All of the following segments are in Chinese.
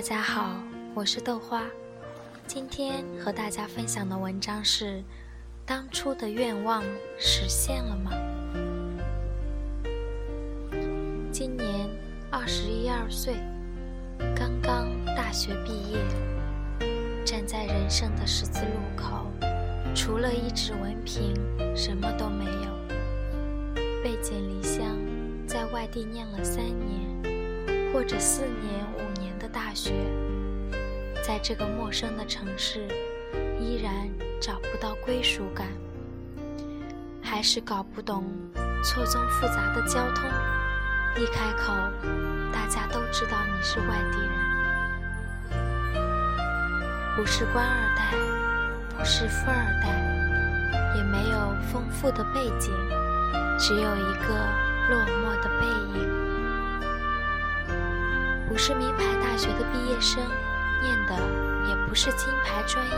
大家好，我是豆花。今天和大家分享的文章是：当初的愿望实现了吗？今年二十一二岁，刚刚大学毕业，站在人生的十字路口，除了一纸文凭，什么都没有。背井离乡，在外地念了三年，或者四年、五大学。在这个陌生的城市，依然找不到归属感，还是搞不懂错综复杂的交通。一开口，大家都知道你是外地人，不是官二代，不是富二代，也没有丰富的背景，只有一个落寞的背影。是名牌大学的毕业生。念的也不是金牌专业，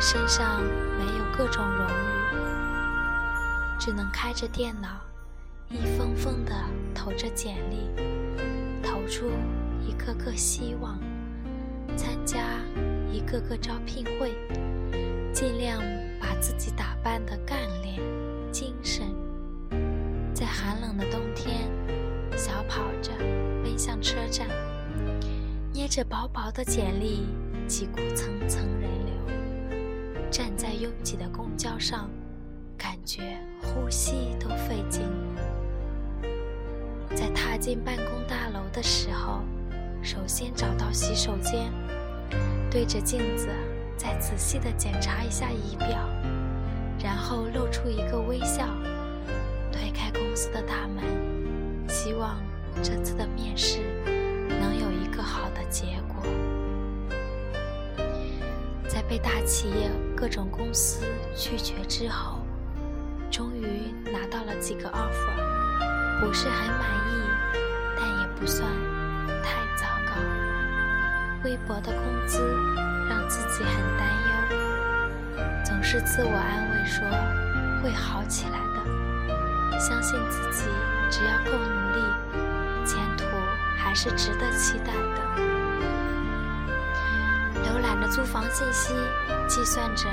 身上没有各种荣誉，只能开着电脑，一封封的投着简历，投出一个个希望，参加一个个招聘会，尽量把自己打扮得干练、精神，在寒冷的冬天，小跑着奔向车站。捏着薄薄的简历，挤过层层人流，站在拥挤的公交上，感觉呼吸都费劲。在踏进办公大楼的时候，首先找到洗手间，对着镜子再仔细地检查一下仪表，然后露出一个微笑，推开公司的大门，希望这次的面试。能有一个好的结果，在被大企业各种公司拒绝之后，终于拿到了几个 offer，不是很满意，但也不算太糟糕。微薄的工资让自己很担忧，总是自我安慰说会好起来的，相信自己只要够努力，还是值得期待的。浏览着租房信息，计算着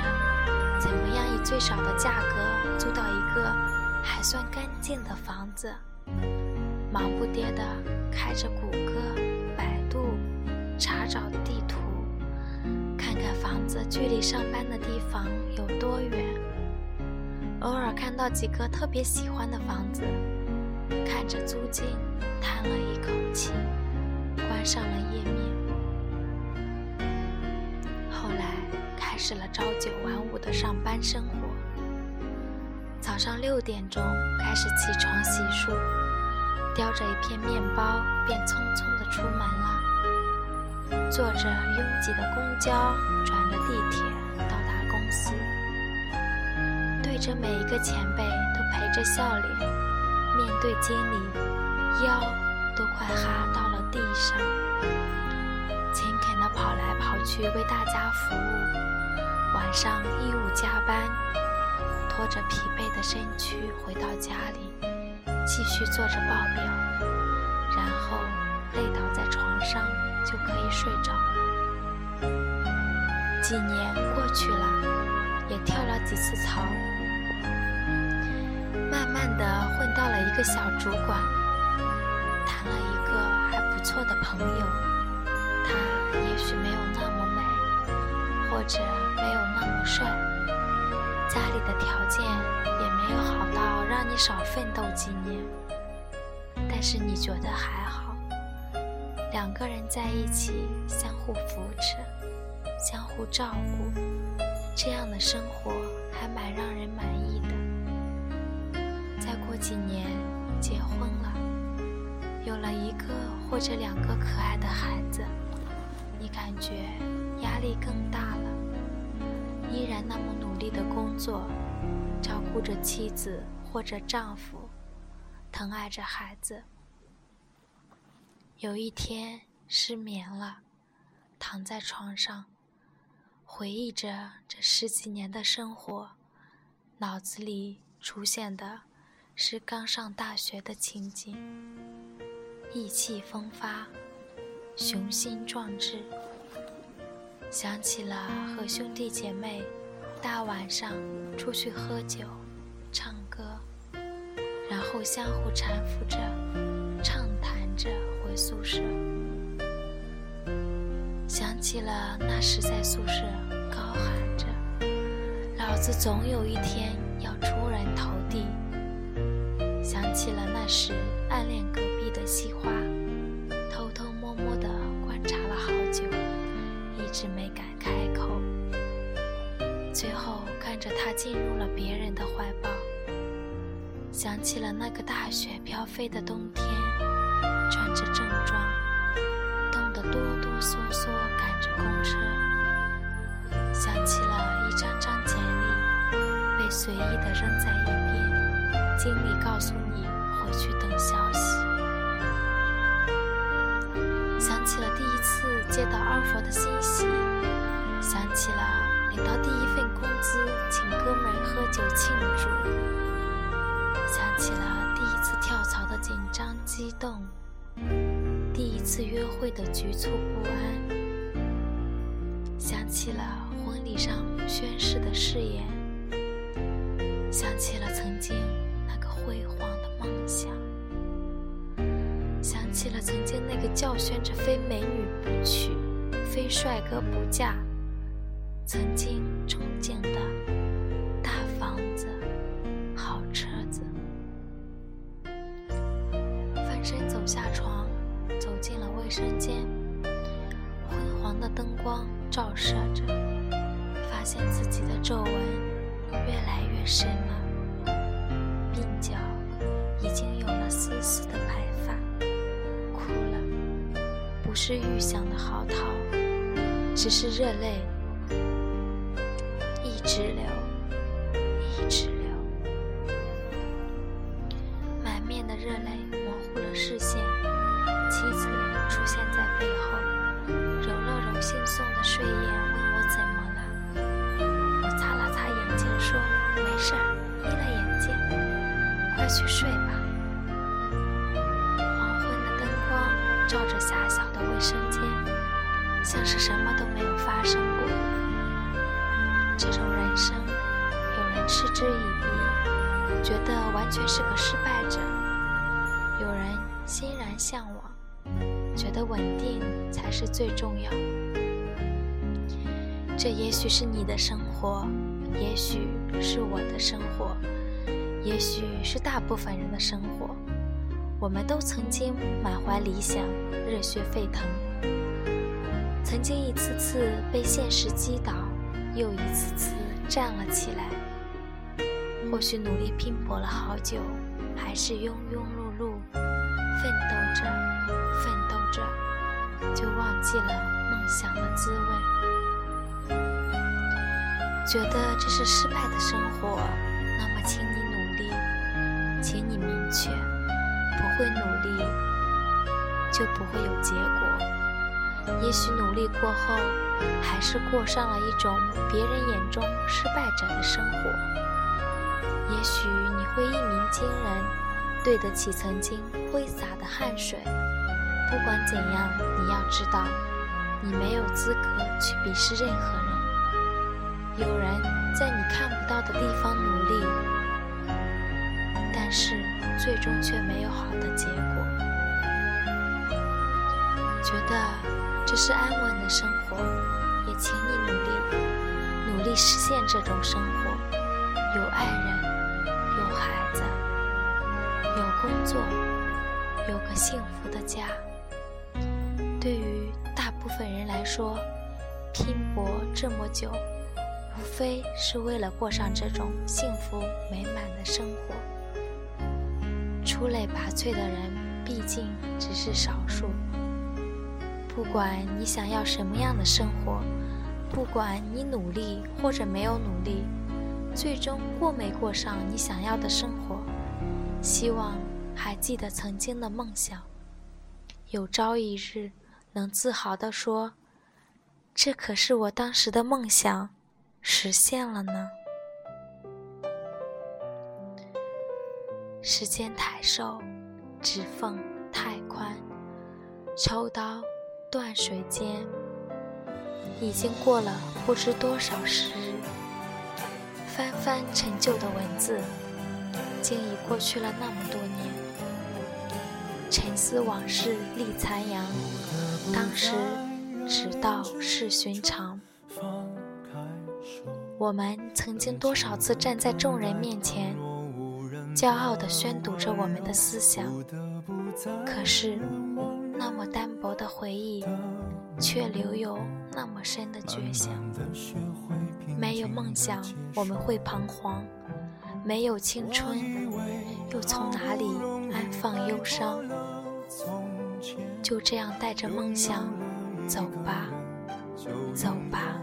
怎么样以最少的价格租到一个还算干净的房子，忙不迭地开着谷歌、百度查找地图，看看房子距离上班的地方有多远。偶尔看到几个特别喜欢的房子。看着租金，叹了一口气，关上了页面。后来开始了朝九晚五的上班生活。早上六点钟开始起床洗漱，叼着一片面包，便匆匆的出门了。坐着拥挤的公交，转着地铁到达公司，对着每一个前辈都陪着笑脸。面对经理，腰都快哈到了地上，勤恳地跑来跑去为大家服务。晚上义务加班，拖着疲惫的身躯回到家里，继续做着报表，然后累倒在床上就可以睡着了。几年过去了，也跳了几次槽。慢慢的到了一个小主管，谈了一个还不错的朋友，他也许没有那么美，或者没有那么帅，家里的条件也没有好到让你少奋斗几年，但是你觉得还好，两个人在一起相互扶持，相互照顾，这样的生活还蛮让人满意的。几年，结婚了，有了一个或者两个可爱的孩子，你感觉压力更大了。依然那么努力的工作，照顾着妻子或者丈夫，疼爱着孩子。有一天失眠了，躺在床上，回忆着这十几年的生活，脑子里出现的。是刚上大学的情景，意气风发，雄心壮志。想起了和兄弟姐妹大晚上出去喝酒、唱歌，然后相互搀扶着、畅谈着回宿舍。想起了那时在宿舍高喊着“老子总有一天要出人头地”。起了那时暗恋隔壁的西花，偷偷摸摸地观察了好久，一直没敢开口。最后看着他进入了别人的怀抱。想起了那个大雪飘飞的冬天，穿着正装。冻得哆哆嗦嗦赶着公车，想起了一张张简历被随意的扔在一边，经理告诉你回去等消息。想起了第一次接到 offer 的信息，想起了领到第一份工资请哥们喝酒庆祝，想起了第一次跳槽的紧张激动。第一次约会的局促不安，想起了婚礼上宣誓的誓言，想起了曾经起了曾经那个叫宣着非美女不娶，非帅哥不嫁，曾经憧憬的大房子、好车子，翻身走下床。走进了卫生间，昏黄的灯光照射着，发现自己的皱纹越来越深不是预想的嚎啕，只是热泪一直流，一直流，满面的热泪模糊了视线。妻子出现在背后，揉了揉惺忪的睡眼，问我怎么了。我擦了擦眼睛，说：“没事儿，眯了眼睛，快去睡吧。”照着狭小的卫生间，像是什么都没有发生过。这种人生，有人嗤之以鼻，觉得完全是个失败者；有人欣然向往。觉得稳定才是最重要。这也许是你的生活，也许是我的生活，也许是大部分人的生活。我们都曾经满怀理想，热血沸腾，曾经一次次被现实击倒，又一次次站了起来。或许努力拼搏了好久，还是庸庸碌碌，奋斗着，奋斗。着，就忘记了梦想的滋味。觉得这是失败的生活，那么请你努力，请你明确，不会努力就不会有结果。也许努力过后，还是过上了一种别人眼中失败者的生活。也许你会一鸣惊人，对得起曾经挥洒的汗水。不管怎样，你要知道，你没有资格去鄙视任何人。有人在你看不到的地方努力，但是最终却没有好的结果。觉得这是安稳的生活，也请你努力，努力实现这种生活：有爱人，有孩子，有工作，有个幸福的家。对于大部分人来说，拼搏这么久，无非是为了过上这种幸福美满的生活。出类拔萃的人毕竟只是少数。不管你想要什么样的生活，不管你努力或者没有努力，最终过没过上你想要的生活，希望还记得曾经的梦想，有朝一日。能自豪地说：“这可是我当时的梦想，实现了呢。”时间太瘦，指缝太宽，抽刀断水间，已经过了不知多少时日。翻翻陈旧的文字，竟已过去了那么多年。沉思往事历残阳，当时只道是寻常。我们曾经多少次站在众人面前，骄傲地宣读着我们的思想，可是那么单薄的回忆，却留有那么深的绝响。没有梦想，我们会彷徨；没有青春，又从哪里安放忧伤？就这样带着梦想走吧，走吧，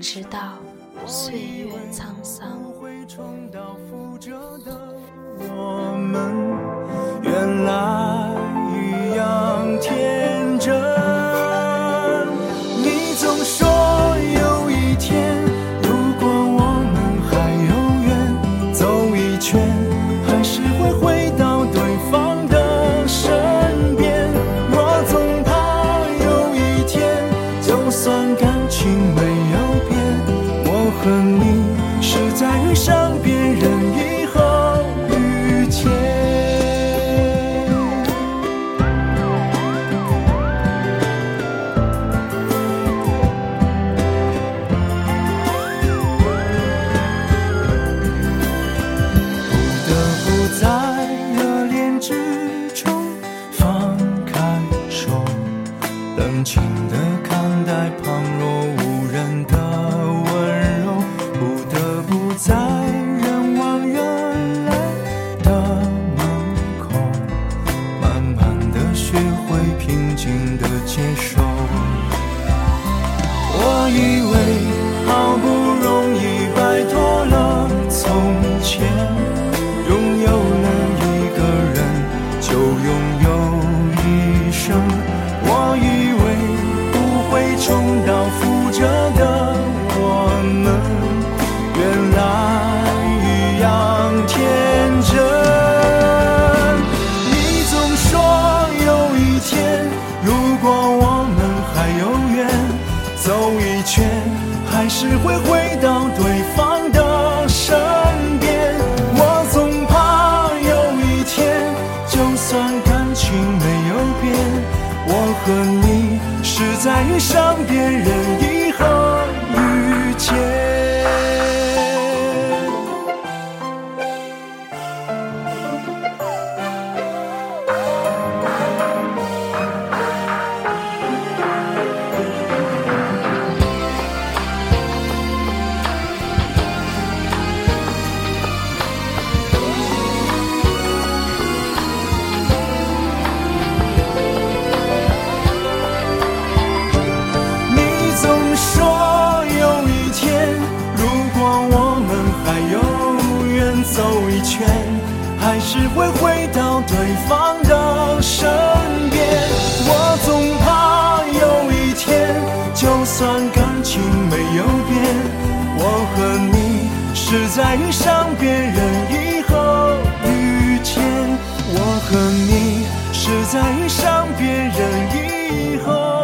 直到岁月沧桑。重蹈覆辙的我们。原来看待旁若无只会回到对方的身边。我总怕有一天，就算感情没有变，我和你是在遇上别人以后遇见。我和你是在遇上别人以后